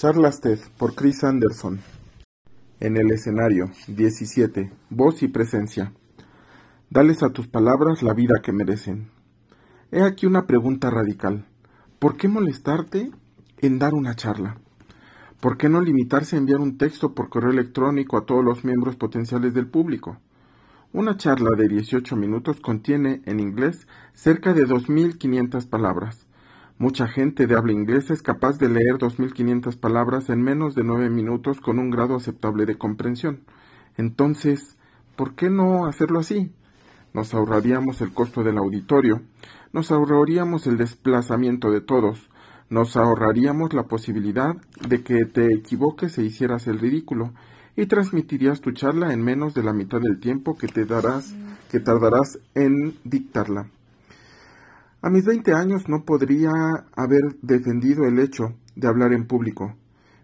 Charlas TED por Chris Anderson. En el escenario 17. Voz y presencia. Dales a tus palabras la vida que merecen. He aquí una pregunta radical. ¿Por qué molestarte en dar una charla? ¿Por qué no limitarse a enviar un texto por correo electrónico a todos los miembros potenciales del público? Una charla de 18 minutos contiene, en inglés, cerca de 2.500 palabras. Mucha gente de habla inglesa es capaz de leer 2.500 palabras en menos de 9 minutos con un grado aceptable de comprensión. Entonces, ¿por qué no hacerlo así? Nos ahorraríamos el costo del auditorio, nos ahorraríamos el desplazamiento de todos, nos ahorraríamos la posibilidad de que te equivoques e hicieras el ridículo, y transmitirías tu charla en menos de la mitad del tiempo que te darás, que tardarás en dictarla. A mis 20 años no podría haber defendido el hecho de hablar en público.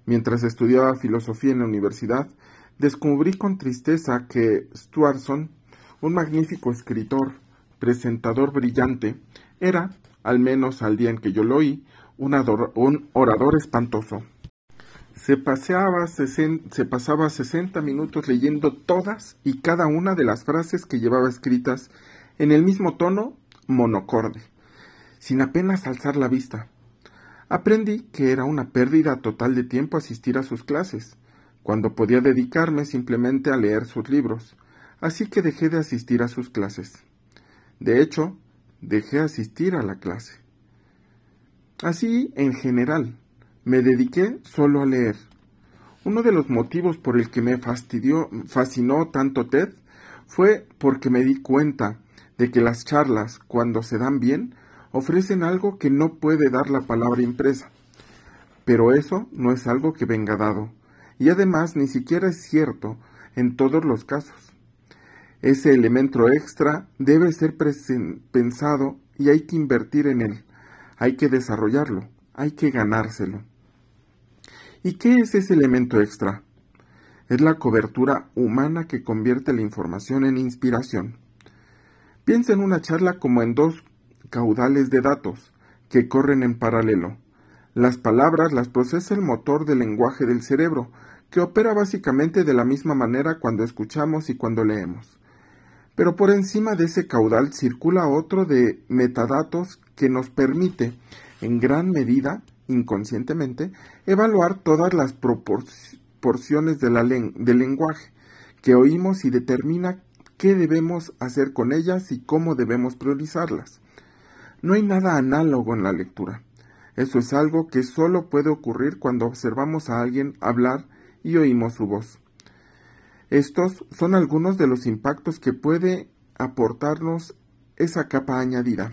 Mientras estudiaba filosofía en la universidad, descubrí con tristeza que Stuartson, un magnífico escritor, presentador brillante, era, al menos al día en que yo lo oí, un, un orador espantoso. Se, paseaba se pasaba 60 minutos leyendo todas y cada una de las frases que llevaba escritas en el mismo tono monocorde sin apenas alzar la vista. Aprendí que era una pérdida total de tiempo asistir a sus clases, cuando podía dedicarme simplemente a leer sus libros, así que dejé de asistir a sus clases. De hecho, dejé asistir a la clase. Así, en general, me dediqué solo a leer. Uno de los motivos por el que me fastidió, fascinó tanto TED fue porque me di cuenta de que las charlas, cuando se dan bien, ofrecen algo que no puede dar la palabra impresa. Pero eso no es algo que venga dado, y además ni siquiera es cierto en todos los casos. Ese elemento extra debe ser pensado y hay que invertir en él, hay que desarrollarlo, hay que ganárselo. ¿Y qué es ese elemento extra? Es la cobertura humana que convierte la información en inspiración. Piensa en una charla como en dos caudales de datos que corren en paralelo. Las palabras las procesa el motor del lenguaje del cerebro, que opera básicamente de la misma manera cuando escuchamos y cuando leemos. Pero por encima de ese caudal circula otro de metadatos que nos permite, en gran medida, inconscientemente, evaluar todas las proporciones de la del lenguaje que oímos y determina qué debemos hacer con ellas y cómo debemos priorizarlas. No hay nada análogo en la lectura. Eso es algo que solo puede ocurrir cuando observamos a alguien hablar y oímos su voz. Estos son algunos de los impactos que puede aportarnos esa capa añadida.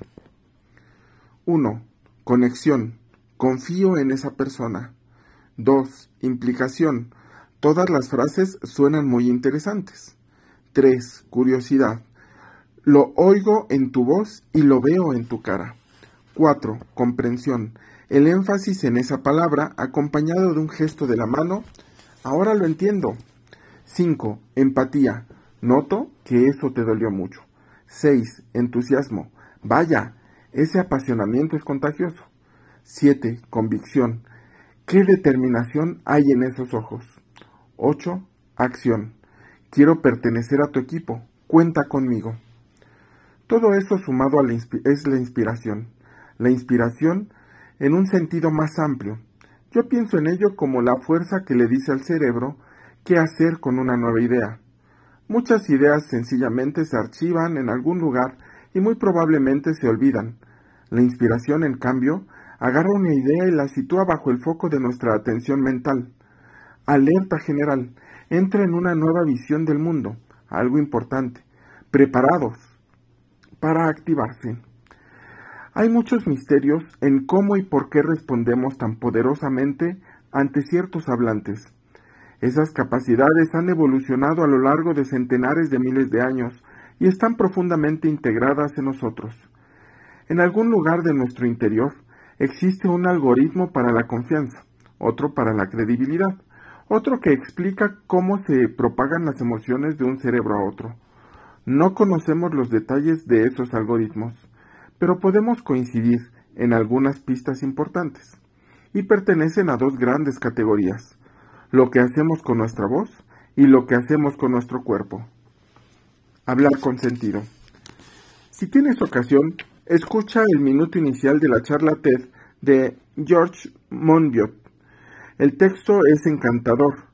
1. Conexión. Confío en esa persona. 2. Implicación. Todas las frases suenan muy interesantes. 3. Curiosidad. Lo oigo en tu voz y lo veo en tu cara. 4. Comprensión. El énfasis en esa palabra acompañado de un gesto de la mano. Ahora lo entiendo. 5. Empatía. Noto que eso te dolió mucho. 6. Entusiasmo. Vaya, ese apasionamiento es contagioso. 7. Convicción. ¿Qué determinación hay en esos ojos? 8. Acción. Quiero pertenecer a tu equipo. Cuenta conmigo. Todo eso sumado a la es la inspiración. La inspiración en un sentido más amplio. Yo pienso en ello como la fuerza que le dice al cerebro qué hacer con una nueva idea. Muchas ideas sencillamente se archivan en algún lugar y muy probablemente se olvidan. La inspiración, en cambio, agarra una idea y la sitúa bajo el foco de nuestra atención mental. Alerta general, entra en una nueva visión del mundo, algo importante. Preparados, para activarse. Hay muchos misterios en cómo y por qué respondemos tan poderosamente ante ciertos hablantes. Esas capacidades han evolucionado a lo largo de centenares de miles de años y están profundamente integradas en nosotros. En algún lugar de nuestro interior existe un algoritmo para la confianza, otro para la credibilidad, otro que explica cómo se propagan las emociones de un cerebro a otro, no conocemos los detalles de esos algoritmos, pero podemos coincidir en algunas pistas importantes. y pertenecen a dos grandes categorías, lo que hacemos con nuestra voz y lo que hacemos con nuestro cuerpo. Hablar con sentido. Si tienes ocasión, escucha el minuto inicial de la charla TED de George Monbiot. El texto es encantador,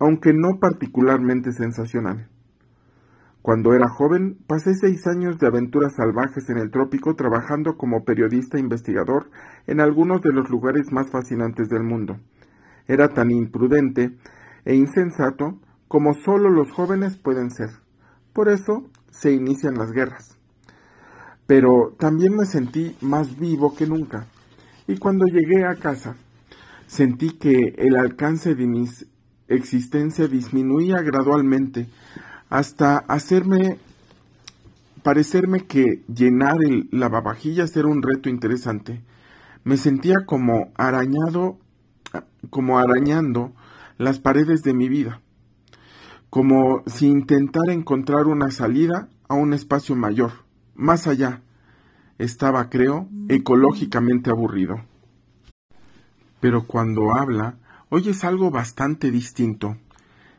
aunque no particularmente sensacional. Cuando era joven, pasé seis años de aventuras salvajes en el trópico trabajando como periodista investigador en algunos de los lugares más fascinantes del mundo. Era tan imprudente e insensato como solo los jóvenes pueden ser. Por eso se inician las guerras. Pero también me sentí más vivo que nunca. Y cuando llegué a casa, sentí que el alcance de mi existencia disminuía gradualmente hasta hacerme parecerme que llenar el lavavajillas era un reto interesante. Me sentía como arañado, como arañando las paredes de mi vida, como si intentara encontrar una salida a un espacio mayor, más allá. Estaba, creo, ecológicamente aburrido. Pero cuando habla, oyes algo bastante distinto.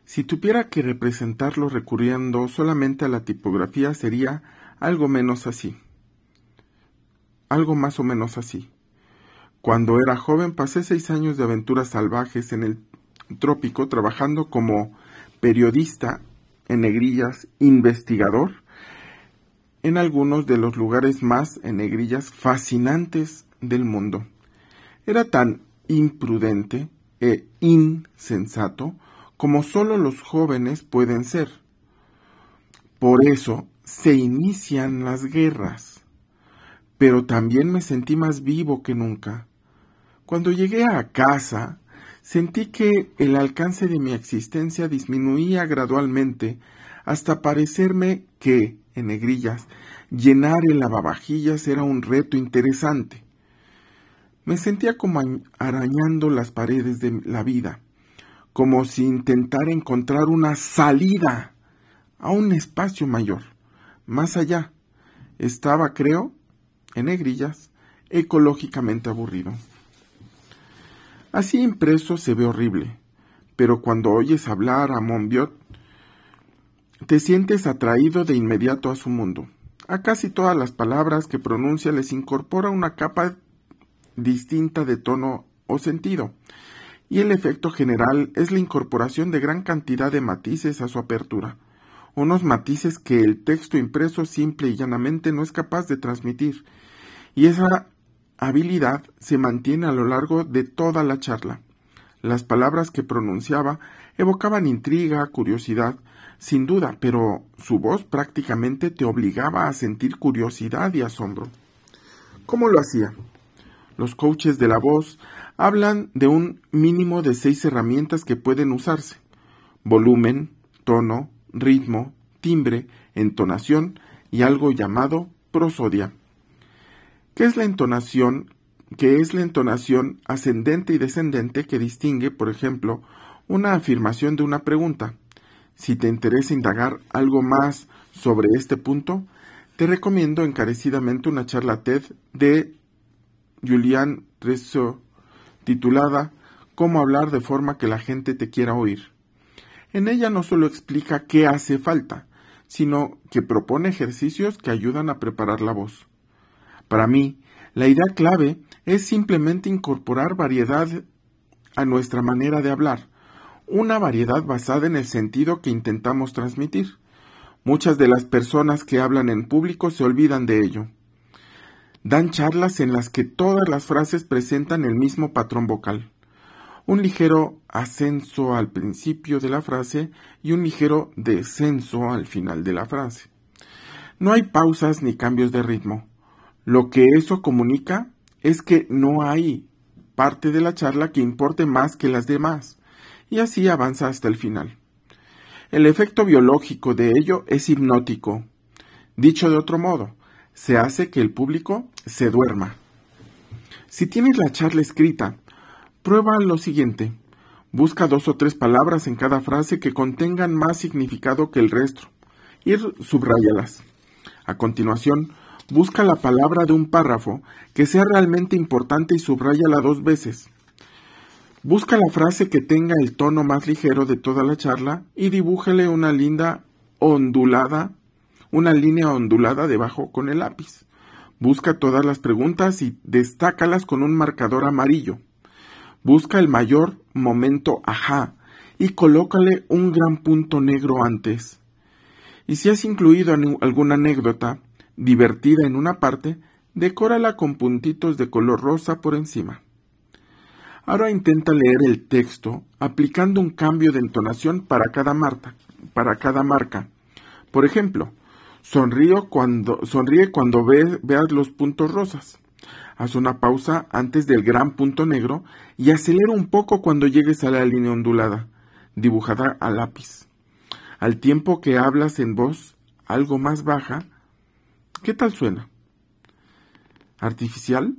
Si tuviera que representarlo recurriendo solamente a la tipografía sería algo menos así. Algo más o menos así. Cuando era joven pasé seis años de aventuras salvajes en el trópico trabajando como periodista, en negrillas, investigador, en algunos de los lugares más, en negrillas, fascinantes del mundo. Era tan imprudente e insensato como solo los jóvenes pueden ser. Por eso se inician las guerras. Pero también me sentí más vivo que nunca. Cuando llegué a casa, sentí que el alcance de mi existencia disminuía gradualmente hasta parecerme que, en negrillas, llenar el lavavajillas era un reto interesante. Me sentía como arañando las paredes de la vida como si intentara encontrar una salida a un espacio mayor, más allá. Estaba, creo, en negrillas, ecológicamente aburrido. Así impreso se ve horrible, pero cuando oyes hablar a Monbiot, te sientes atraído de inmediato a su mundo. A casi todas las palabras que pronuncia les incorpora una capa distinta de tono o sentido, y el efecto general es la incorporación de gran cantidad de matices a su apertura, unos matices que el texto impreso simple y llanamente no es capaz de transmitir, y esa habilidad se mantiene a lo largo de toda la charla. Las palabras que pronunciaba evocaban intriga, curiosidad, sin duda, pero su voz prácticamente te obligaba a sentir curiosidad y asombro. ¿Cómo lo hacía? Los coaches de la voz hablan de un mínimo de seis herramientas que pueden usarse. Volumen, tono, ritmo, timbre, entonación y algo llamado prosodia. ¿Qué es la entonación? ¿Qué es la entonación ascendente y descendente que distingue, por ejemplo, una afirmación de una pregunta? Si te interesa indagar algo más sobre este punto, te recomiendo encarecidamente una charla TED de Julian Tressot titulada Cómo hablar de forma que la gente te quiera oír. En ella no solo explica qué hace falta, sino que propone ejercicios que ayudan a preparar la voz. Para mí, la idea clave es simplemente incorporar variedad a nuestra manera de hablar, una variedad basada en el sentido que intentamos transmitir. Muchas de las personas que hablan en público se olvidan de ello. Dan charlas en las que todas las frases presentan el mismo patrón vocal. Un ligero ascenso al principio de la frase y un ligero descenso al final de la frase. No hay pausas ni cambios de ritmo. Lo que eso comunica es que no hay parte de la charla que importe más que las demás, y así avanza hasta el final. El efecto biológico de ello es hipnótico. Dicho de otro modo, se hace que el público se duerma. Si tienes la charla escrita, prueba lo siguiente. Busca dos o tres palabras en cada frase que contengan más significado que el resto y subráyalas. A continuación, busca la palabra de un párrafo que sea realmente importante y subráyala dos veces. Busca la frase que tenga el tono más ligero de toda la charla y dibújale una linda ondulada, una línea ondulada debajo con el lápiz. Busca todas las preguntas y destácalas con un marcador amarillo. Busca el mayor momento ajá y colócale un gran punto negro antes. Y si has incluido alguna anécdota divertida en una parte, decórala con puntitos de color rosa por encima. Ahora intenta leer el texto aplicando un cambio de entonación para cada, marca, para cada marca. Por ejemplo, cuando, sonríe cuando veas los puntos rosas. Haz una pausa antes del gran punto negro y acelera un poco cuando llegues a la línea ondulada, dibujada a lápiz. Al tiempo que hablas en voz algo más baja, ¿qué tal suena? ¿Artificial?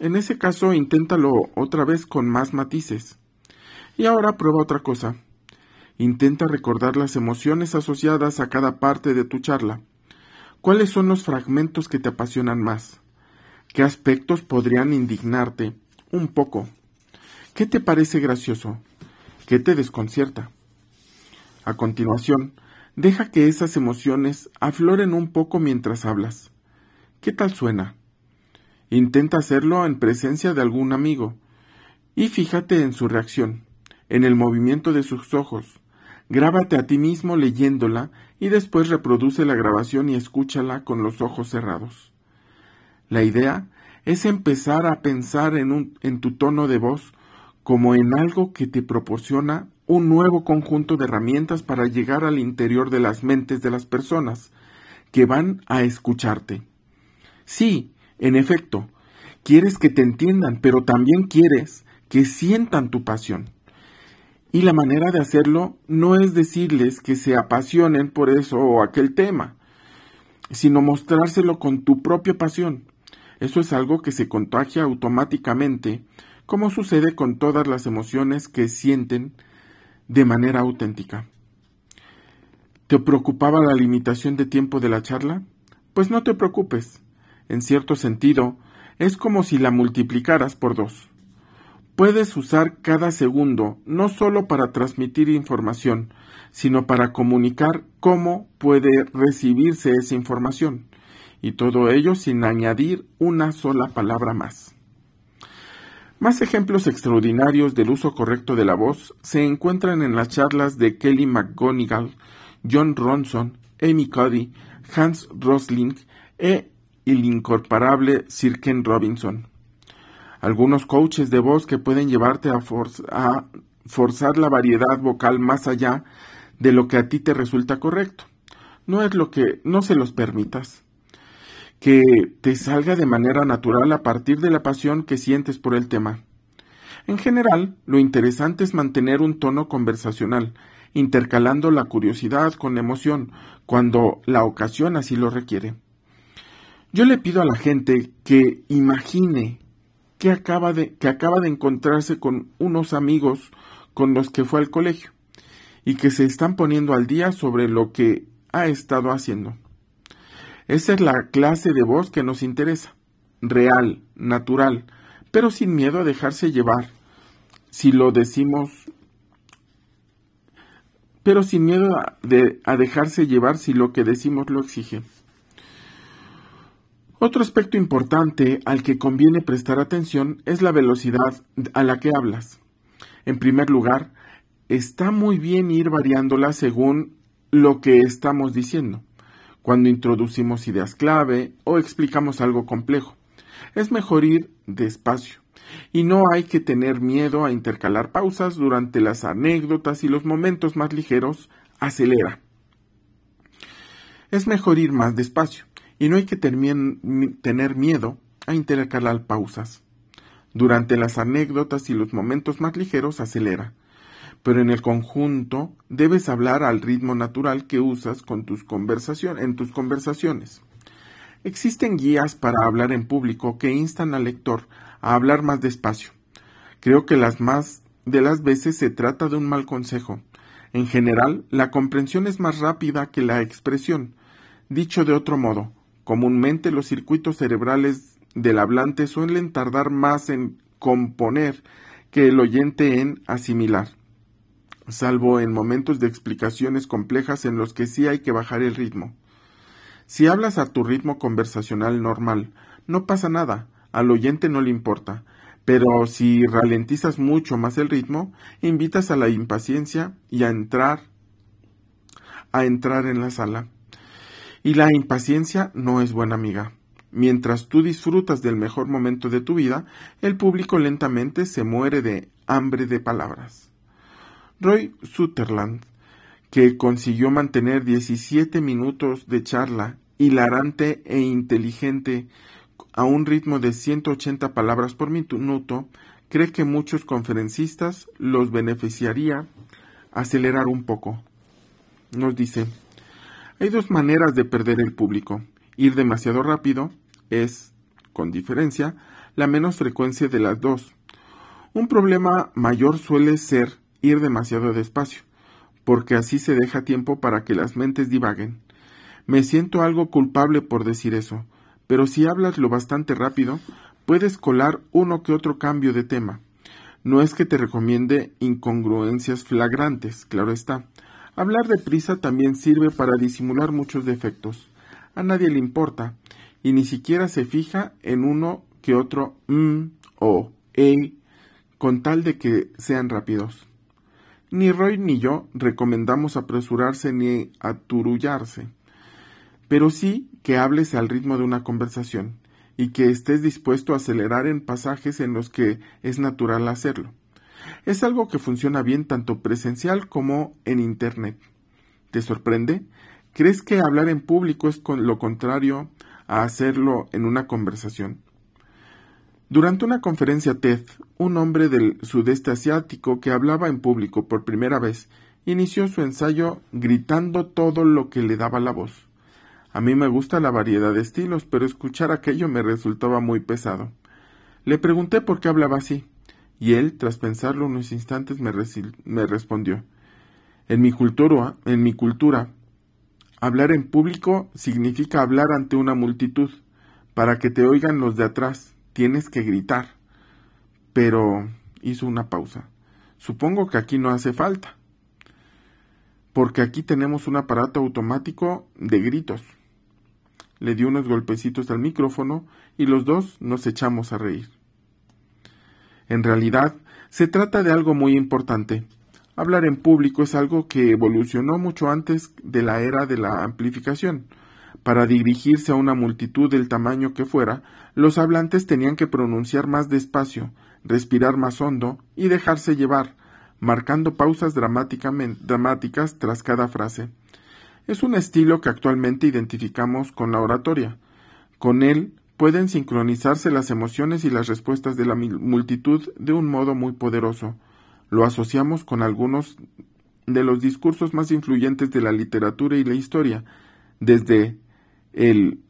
En ese caso, inténtalo otra vez con más matices. Y ahora prueba otra cosa. Intenta recordar las emociones asociadas a cada parte de tu charla. ¿Cuáles son los fragmentos que te apasionan más? ¿Qué aspectos podrían indignarte? Un poco. ¿Qué te parece gracioso? ¿Qué te desconcierta? A continuación, deja que esas emociones afloren un poco mientras hablas. ¿Qué tal suena? Intenta hacerlo en presencia de algún amigo y fíjate en su reacción, en el movimiento de sus ojos. Grábate a ti mismo leyéndola y después reproduce la grabación y escúchala con los ojos cerrados. La idea es empezar a pensar en, en tu tono de voz como en algo que te proporciona un nuevo conjunto de herramientas para llegar al interior de las mentes de las personas que van a escucharte. Sí, en efecto, quieres que te entiendan, pero también quieres que sientan tu pasión. Y la manera de hacerlo no es decirles que se apasionen por eso o aquel tema, sino mostrárselo con tu propia pasión. Eso es algo que se contagia automáticamente, como sucede con todas las emociones que sienten de manera auténtica. ¿Te preocupaba la limitación de tiempo de la charla? Pues no te preocupes en cierto sentido, es como si la multiplicaras por dos. Puedes usar cada segundo no solo para transmitir información, sino para comunicar cómo puede recibirse esa información, y todo ello sin añadir una sola palabra más. Más ejemplos extraordinarios del uso correcto de la voz se encuentran en las charlas de Kelly McGonigal, John Ronson, Amy Cuddy, Hans Rosling e el incomparable Sir Ken Robinson. Algunos coaches de voz que pueden llevarte a, forzar la variedad vocal más allá de lo que a ti te resulta correcto. No es lo que no se los permitas. Que te salga de manera natural a partir de la pasión que sientes por el tema. En general, lo interesante es mantener un tono conversacional, intercalando la curiosidad con emoción, cuando la ocasión así lo requiere. Yo le pido a la gente que imagine que acaba de, que acaba de encontrarse con unos amigos con los que fue al colegio y que se están poniendo al día sobre lo que ha estado haciendo. Esa es la clase de voz que nos interesa, real, natural, pero sin miedo a dejarse llevar. Si lo decimos, pero sin miedo a, a dejarse llevar si lo que decimos lo exige. Otro aspecto importante al que conviene prestar atención es la velocidad a la que hablas. En primer lugar, está muy bien ir variándola según lo que estamos diciendo. Cuando introducimos ideas clave o explicamos algo complejo, es mejor ir despacio. Y no hay que tener miedo a intercalar pausas durante las anécdotas y los momentos más ligeros. Acelera. Es mejor ir más despacio y no hay que tener miedo a intercalar pausas. Durante las anécdotas y los momentos más ligeros acelera, pero en el conjunto debes hablar al ritmo natural que usas con tus en tus conversaciones. Existen guías para hablar en público que instan al lector a hablar más despacio. Creo que las más de las veces se trata de un mal consejo. En general, la comprensión es más rápida que la expresión. Dicho de otro modo, Comúnmente los circuitos cerebrales del hablante suelen tardar más en componer que el oyente en asimilar, salvo en momentos de explicaciones complejas en los que sí hay que bajar el ritmo. Si hablas a tu ritmo conversacional normal, no pasa nada, al oyente no le importa, pero si ralentizas mucho más el ritmo, invitas a la impaciencia y a entrar a entrar en la sala. Y la impaciencia no es buena amiga. Mientras tú disfrutas del mejor momento de tu vida, el público lentamente se muere de hambre de palabras. Roy Sutherland, que consiguió mantener 17 minutos de charla hilarante e inteligente a un ritmo de 180 palabras por minuto, cree que muchos conferencistas los beneficiaría acelerar un poco. Nos dice, hay dos maneras de perder el público. Ir demasiado rápido es, con diferencia, la menos frecuencia de las dos. Un problema mayor suele ser ir demasiado despacio, porque así se deja tiempo para que las mentes divaguen. Me siento algo culpable por decir eso, pero si hablas lo bastante rápido, puedes colar uno que otro cambio de tema. No es que te recomiende incongruencias flagrantes, claro está. Hablar deprisa también sirve para disimular muchos defectos. A nadie le importa, y ni siquiera se fija en uno que otro mm o e con tal de que sean rápidos. Ni Roy ni yo recomendamos apresurarse ni aturullarse, pero sí que hables al ritmo de una conversación y que estés dispuesto a acelerar en pasajes en los que es natural hacerlo. Es algo que funciona bien tanto presencial como en Internet. ¿Te sorprende? ¿Crees que hablar en público es lo contrario a hacerlo en una conversación. Durante una conferencia TED, un hombre del sudeste asiático que hablaba en público por primera vez inició su ensayo gritando todo lo que le daba la voz. A mí me gusta la variedad de estilos, pero escuchar aquello me resultaba muy pesado. Le pregunté por qué hablaba así, y él, tras pensarlo unos instantes, me, respondió En mi cultura, en mi cultura, Hablar en público significa hablar ante una multitud. Para que te oigan los de atrás, tienes que gritar. Pero hizo una pausa. Supongo que aquí no hace falta. Porque aquí tenemos un aparato automático de gritos. Le dio unos golpecitos al micrófono y los dos nos echamos a reír. En realidad, se trata de algo muy importante. Hablar en público es algo que evolucionó mucho antes de la era de la amplificación. Para dirigirse a una multitud del tamaño que fuera, los hablantes tenían que pronunciar más despacio, respirar más hondo y dejarse llevar, marcando pausas dramáticas tras cada frase. Es un estilo que actualmente identificamos con la oratoria. Con él pueden sincronizarse las emociones y las respuestas de la multitud de un modo muy poderoso lo asociamos con algunos de los discursos más influyentes de la literatura y la historia, desde el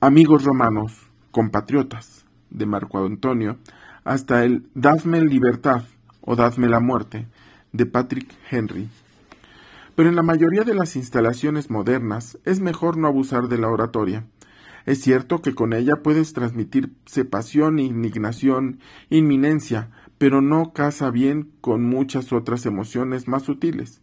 Amigos romanos, compatriotas de Marco Antonio, hasta el Dadme libertad o Dadme la muerte de Patrick Henry. Pero en la mayoría de las instalaciones modernas es mejor no abusar de la oratoria. Es cierto que con ella puedes transmitirse pasión, indignación, inminencia, pero no casa bien con muchas otras emociones más sutiles.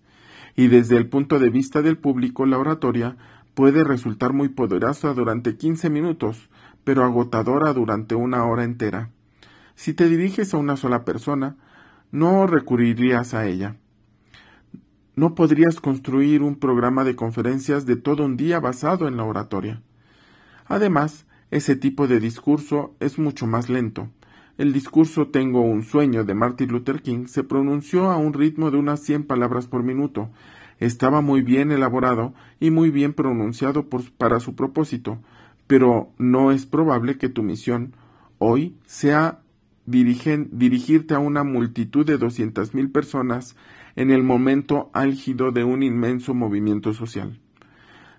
Y desde el punto de vista del público, la oratoria puede resultar muy poderosa durante 15 minutos, pero agotadora durante una hora entera. Si te diriges a una sola persona, no recurrirías a ella. No podrías construir un programa de conferencias de todo un día basado en la oratoria. Además, ese tipo de discurso es mucho más lento, el discurso Tengo un sueño de Martin Luther King se pronunció a un ritmo de unas cien palabras por minuto. Estaba muy bien elaborado y muy bien pronunciado para su propósito, pero no es probable que tu misión hoy sea dirigirte a una multitud de doscientas mil personas en el momento álgido de un inmenso movimiento social.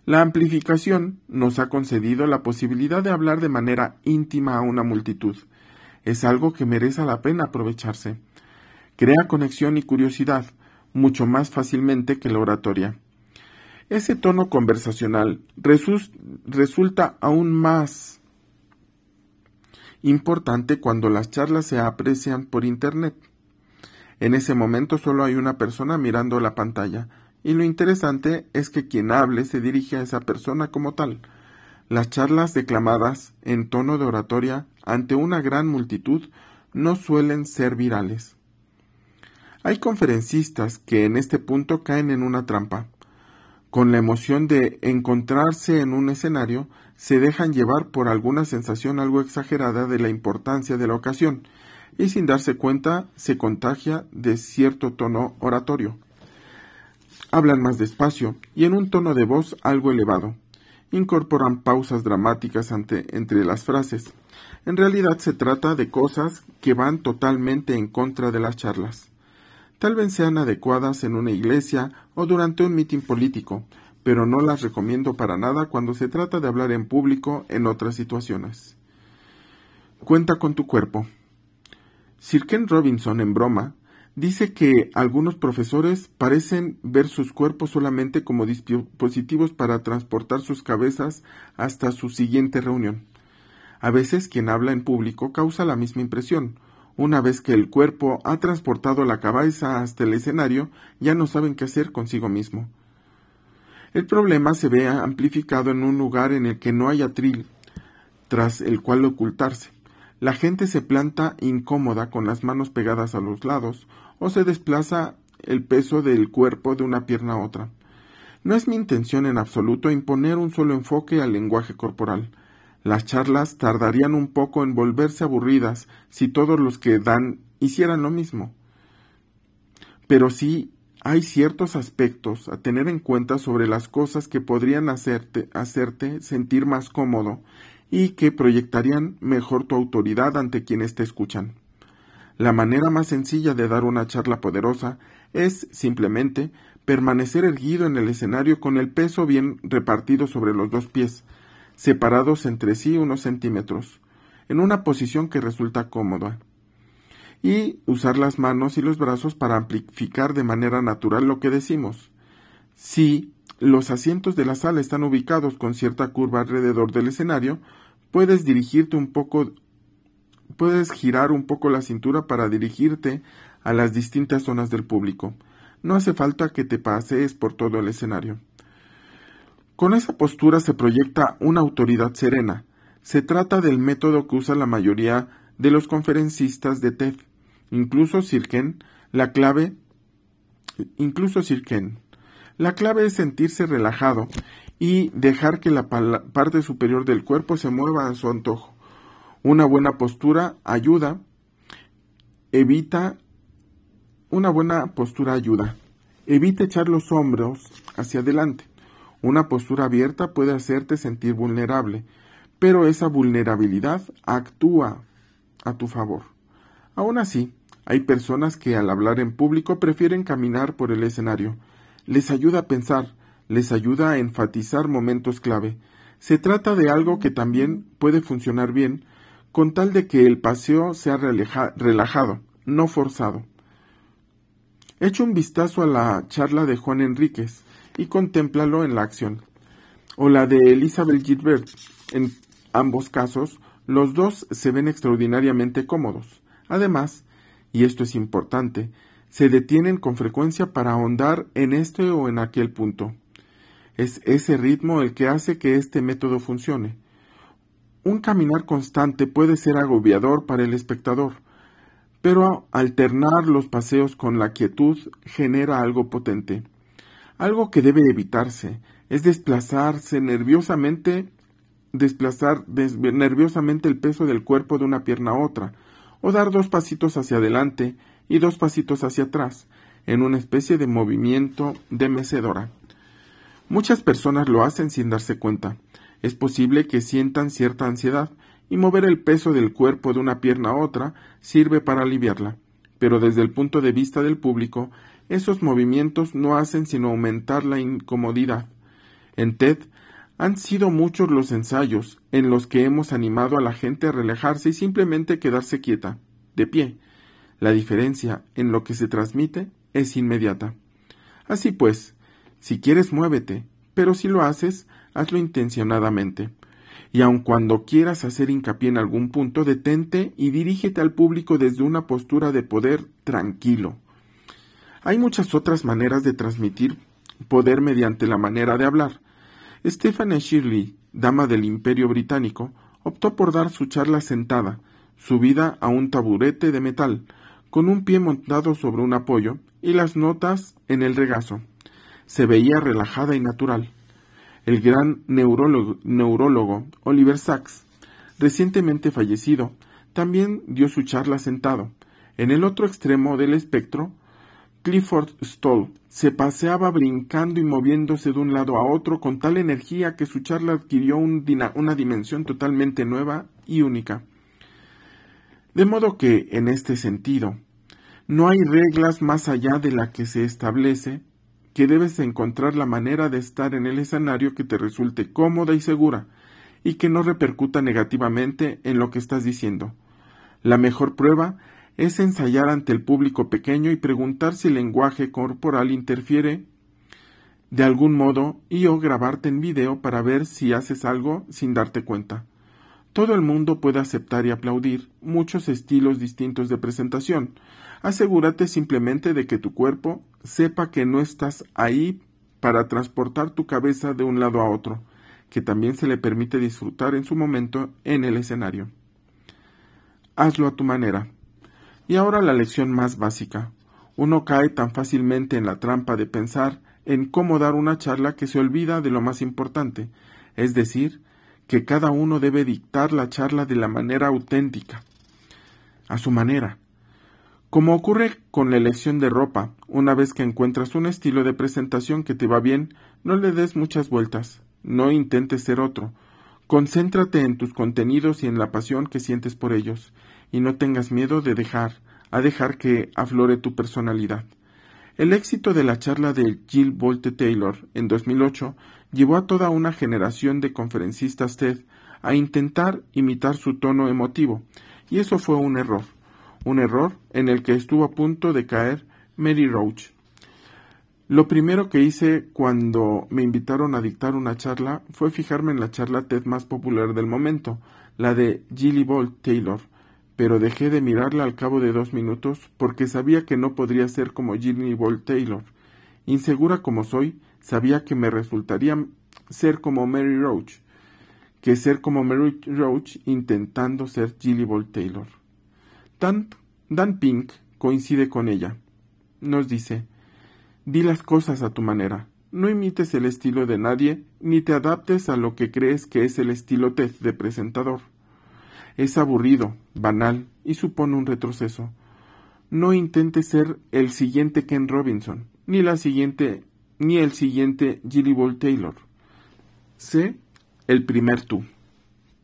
La amplificación nos ha concedido la posibilidad de hablar de manera íntima a una multitud, es algo que merece la pena aprovecharse. Crea conexión y curiosidad mucho más fácilmente que la oratoria. Ese tono conversacional resulta aún más importante cuando las charlas se aprecian por Internet. En ese momento solo hay una persona mirando la pantalla, y lo interesante es que quien hable se dirige a esa persona como tal. Las charlas declamadas en tono de oratoria ante una gran multitud no suelen ser virales. Hay conferencistas que en este punto caen en una trampa. Con la emoción de encontrarse en un escenario, se dejan llevar por alguna sensación algo exagerada de la importancia de la ocasión, y sin darse cuenta se contagia de cierto tono oratorio. Hablan más despacio y en un tono de voz algo elevado. Incorporan pausas dramáticas entre las frases. En realidad se trata de cosas que van totalmente en contra de las charlas. Tal vez sean adecuadas en una iglesia o durante un mitin político, pero no las recomiendo para nada cuando se trata de hablar en público en otras situaciones. Cuenta con tu cuerpo. Sir Ken Robinson, en broma, dice que algunos profesores parecen ver sus cuerpos solamente como dispositivos para transportar sus cabezas hasta su siguiente reunión. A veces quien habla en público causa la misma impresión. Una vez que el cuerpo ha transportado la cabeza hasta el escenario, ya no saben qué hacer consigo mismo. El problema se ve amplificado en un lugar en el que no hay atril, tras el cual ocultarse. La gente se planta incómoda con las manos pegadas a los lados o se desplaza el peso del cuerpo de una pierna a otra. No es mi intención en absoluto imponer un solo enfoque al lenguaje corporal. Las charlas tardarían un poco en volverse aburridas si todos los que dan hicieran lo mismo. Pero sí hay ciertos aspectos a tener en cuenta sobre las cosas que podrían hacerte, hacerte sentir más cómodo y que proyectarían mejor tu autoridad ante quienes te escuchan. La manera más sencilla de dar una charla poderosa es simplemente permanecer erguido en el escenario con el peso bien repartido sobre los dos pies, separados entre sí unos centímetros, en una posición que resulta cómoda, y usar las manos y los brazos para amplificar de manera natural lo que decimos. Si los asientos de la sala están ubicados con cierta curva alrededor del escenario, puedes dirigirte un poco, puedes girar un poco la cintura para dirigirte a las distintas zonas del público. No hace falta que te pasees por todo el escenario. Con esa postura se proyecta una autoridad serena. Se trata del método que usa la mayoría de los conferencistas de TED, incluso Sirken, la clave, incluso Sirken. La clave es sentirse relajado y dejar que la parte superior del cuerpo se mueva a su antojo. Una buena postura ayuda, evita, una buena postura ayuda. Evita echar los hombros hacia adelante. Una postura abierta puede hacerte sentir vulnerable, pero esa vulnerabilidad actúa a tu favor. Aún así, hay personas que al hablar en público prefieren caminar por el escenario, les ayuda a pensar, les ayuda a enfatizar momentos clave. Se trata de algo que también puede funcionar bien, con tal de que el paseo sea relajado, no forzado. Echa un vistazo a la charla de Juan Enríquez y contémplalo en la acción. O la de Elizabeth Gilbert. En ambos casos, los dos se ven extraordinariamente cómodos. Además, y esto es importante, se detienen con frecuencia para ahondar en este o en aquel punto. Es ese ritmo el que hace que este método funcione. Un caminar constante puede ser agobiador para el espectador, pero alternar los paseos con la quietud genera algo potente. Algo que debe evitarse es desplazarse nerviosamente, desplazar nerviosamente el peso del cuerpo de una pierna a otra, o dar dos pasitos hacia adelante y dos pasitos hacia atrás, en una especie de movimiento de mecedora. Muchas personas lo hacen sin darse cuenta. Es posible que sientan cierta ansiedad, y mover el peso del cuerpo de una pierna a otra sirve para aliviarla. Pero desde el punto de vista del público, esos movimientos no hacen sino aumentar la incomodidad. En TED han sido muchos los ensayos en los que hemos animado a la gente a relajarse y simplemente quedarse quieta, de pie, la diferencia en lo que se transmite es inmediata. Así pues, si quieres muévete, pero si lo haces, hazlo intencionadamente. Y aun cuando quieras hacer hincapié en algún punto, detente y dirígete al público desde una postura de poder tranquilo, Hay muchas otras maneras de transmitir poder mediante la manera de hablar. Stephanie Shirley, dama del Imperio Británico, optó por dar su charla sentada, subida a un taburete de metal, con un pie montado sobre un apoyo y las notas en el regazo. Se veía relajada y natural. El gran neurólogo, Oliver Sacks, recientemente fallecido, también dio su charla sentado. En el otro extremo del espectro, Clifford Stoll se paseaba brincando y moviéndose de un lado a otro con tal energía que su charla adquirió una dimensión totalmente nueva y única. De modo que, en este sentido, no hay reglas más allá de la que se establece que debes encontrar la manera de estar en el escenario que te resulte cómoda y segura y que no repercuta negativamente en lo que estás diciendo. La mejor prueba es ensayar ante el público pequeño y preguntar si el lenguaje corporal interfiere de algún modo y o grabarte en video para ver si haces algo sin darte cuenta. Todo el mundo puede aceptar y aplaudir muchos estilos distintos de presentación. Asegúrate simplemente de que tu cuerpo sepa que no estás ahí para transportar tu cabeza de un lado a otro, que también se le permite disfrutar en su momento en el escenario. Hazlo a tu manera. Y ahora la lección más básica. Uno cae tan fácilmente en la trampa de pensar en cómo dar una charla que se olvida de lo más importante, es decir, que cada uno debe dictar la charla de la manera auténtica, a su manera. Como ocurre con la elección de ropa, una vez que encuentras un estilo de presentación que te va bien, no le des muchas vueltas, no intentes ser otro, concéntrate en tus contenidos y en la pasión que sientes por ellos, y no tengas miedo de dejar, a dejar que aflore tu personalidad. El éxito de la charla de Jill Bolte Taylor en 2008 llevó a toda una generación de conferencistas TED a intentar imitar su tono emotivo, y eso fue un error, un error en el que estuvo a punto de caer Mary Roach. Lo primero que hice cuando me invitaron a dictar una charla fue fijarme en la charla TED más popular del momento, la de Jilly Bolt Taylor, pero dejé de mirarla al cabo de dos minutos porque sabía que no podría ser como Jimmy Ball Taylor. Insegura como soy, sabía que me resultaría ser como Mary Roach, que ser como Mary Roach intentando ser Jilly Ball Taylor. Dan, Pink coincide con ella. Nos dice, di las cosas a tu manera, no imites el estilo de nadie, ni te adaptes a lo que crees que es el estilo TED de presentador. Es aburrido, banal y supone un retroceso. No intentes ser el siguiente Ken Robinson, ni la siguiente, ni el siguiente Gilly Ball Taylor. Sé el primer tú.